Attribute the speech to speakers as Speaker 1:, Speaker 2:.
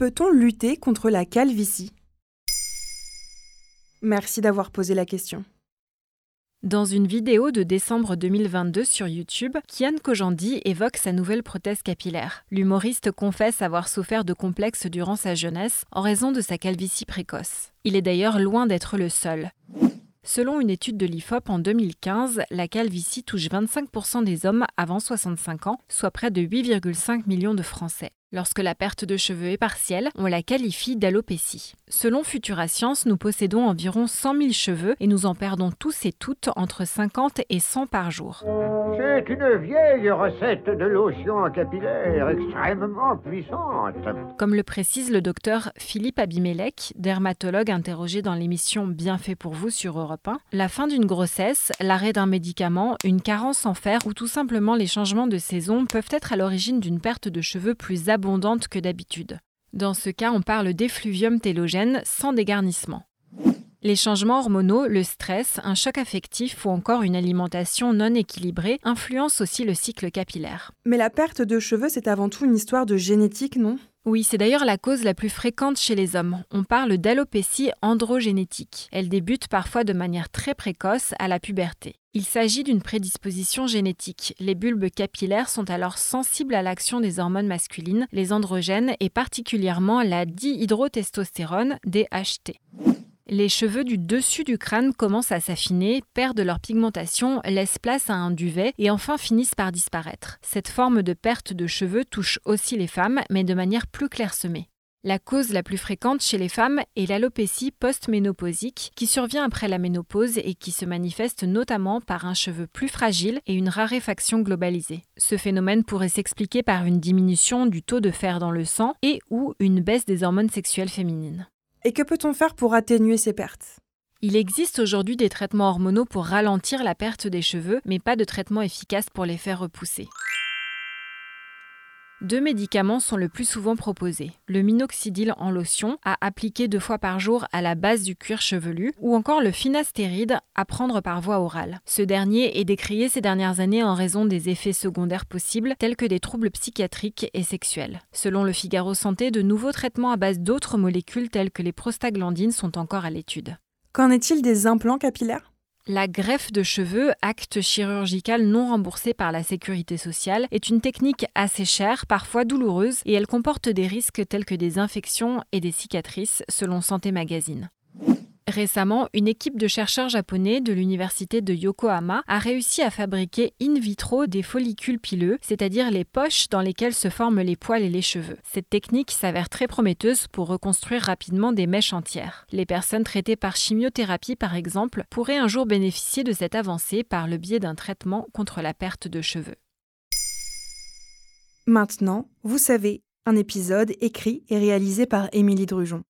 Speaker 1: peut-on lutter contre la calvitie? Merci d'avoir posé la question.
Speaker 2: Dans une vidéo de décembre 2022 sur YouTube, Kian Kojandi évoque sa nouvelle prothèse capillaire. L'humoriste confesse avoir souffert de complexes durant sa jeunesse en raison de sa calvitie précoce. Il est d'ailleurs loin d'être le seul. Selon une étude de l'IFOP en 2015, la calvitie touche 25% des hommes avant 65 ans, soit près de 8,5 millions de Français. Lorsque la perte de cheveux est partielle, on la qualifie d'alopécie. Selon Futura Science, nous possédons environ 100 000 cheveux et nous en perdons tous et toutes entre 50 et 100 par jour.
Speaker 3: C'est une vieille recette de lotion capillaire extrêmement puissante.
Speaker 2: Comme le précise le docteur Philippe Abimelech, dermatologue interrogé dans l'émission Bien fait pour vous sur Europe 1, la fin d'une grossesse, l'arrêt d'un médicament, une carence en fer ou tout simplement les changements de saison peuvent être à l'origine d'une perte de cheveux plus abondante que d'habitude. Dans ce cas, on parle d'effluvium télogène sans dégarnissement. Les changements hormonaux, le stress, un choc affectif ou encore une alimentation non équilibrée influencent aussi le cycle capillaire.
Speaker 1: Mais la perte de cheveux, c'est avant tout une histoire de génétique, non?
Speaker 2: Oui, c'est d'ailleurs la cause la plus fréquente chez les hommes. On parle d'alopécie androgénétique. Elle débute parfois de manière très précoce à la puberté. Il s'agit d'une prédisposition génétique. Les bulbes capillaires sont alors sensibles à l'action des hormones masculines, les androgènes et particulièrement la dihydrotestostérone, DHT. Les cheveux du dessus du crâne commencent à s'affiner, perdent leur pigmentation, laissent place à un duvet et enfin finissent par disparaître. Cette forme de perte de cheveux touche aussi les femmes, mais de manière plus clairsemée. La cause la plus fréquente chez les femmes est l'alopécie post-ménopausique qui survient après la ménopause et qui se manifeste notamment par un cheveu plus fragile et une raréfaction globalisée. Ce phénomène pourrait s'expliquer par une diminution du taux de fer dans le sang et ou une baisse des hormones sexuelles féminines.
Speaker 1: Et que peut-on faire pour atténuer ces pertes?
Speaker 2: Il existe aujourd'hui des traitements hormonaux pour ralentir la perte des cheveux, mais pas de traitement efficace pour les faire repousser. Deux médicaments sont le plus souvent proposés. Le minoxidil en lotion, à appliquer deux fois par jour à la base du cuir chevelu, ou encore le finastéride, à prendre par voie orale. Ce dernier est décrié ces dernières années en raison des effets secondaires possibles, tels que des troubles psychiatriques et sexuels. Selon le Figaro Santé, de nouveaux traitements à base d'autres molécules telles que les prostaglandines sont encore à l'étude.
Speaker 1: Qu'en est-il des implants capillaires?
Speaker 2: La greffe de cheveux, acte chirurgical non remboursé par la sécurité sociale, est une technique assez chère, parfois douloureuse, et elle comporte des risques tels que des infections et des cicatrices, selon Santé Magazine. Récemment, une équipe de chercheurs japonais de l'université de Yokohama a réussi à fabriquer in vitro des follicules pileux, c'est-à-dire les poches dans lesquelles se forment les poils et les cheveux. Cette technique s'avère très prometteuse pour reconstruire rapidement des mèches entières. Les personnes traitées par chimiothérapie, par exemple, pourraient un jour bénéficier de cette avancée par le biais d'un traitement contre la perte de cheveux.
Speaker 1: Maintenant, vous savez, un épisode écrit et réalisé par Émilie Drujon.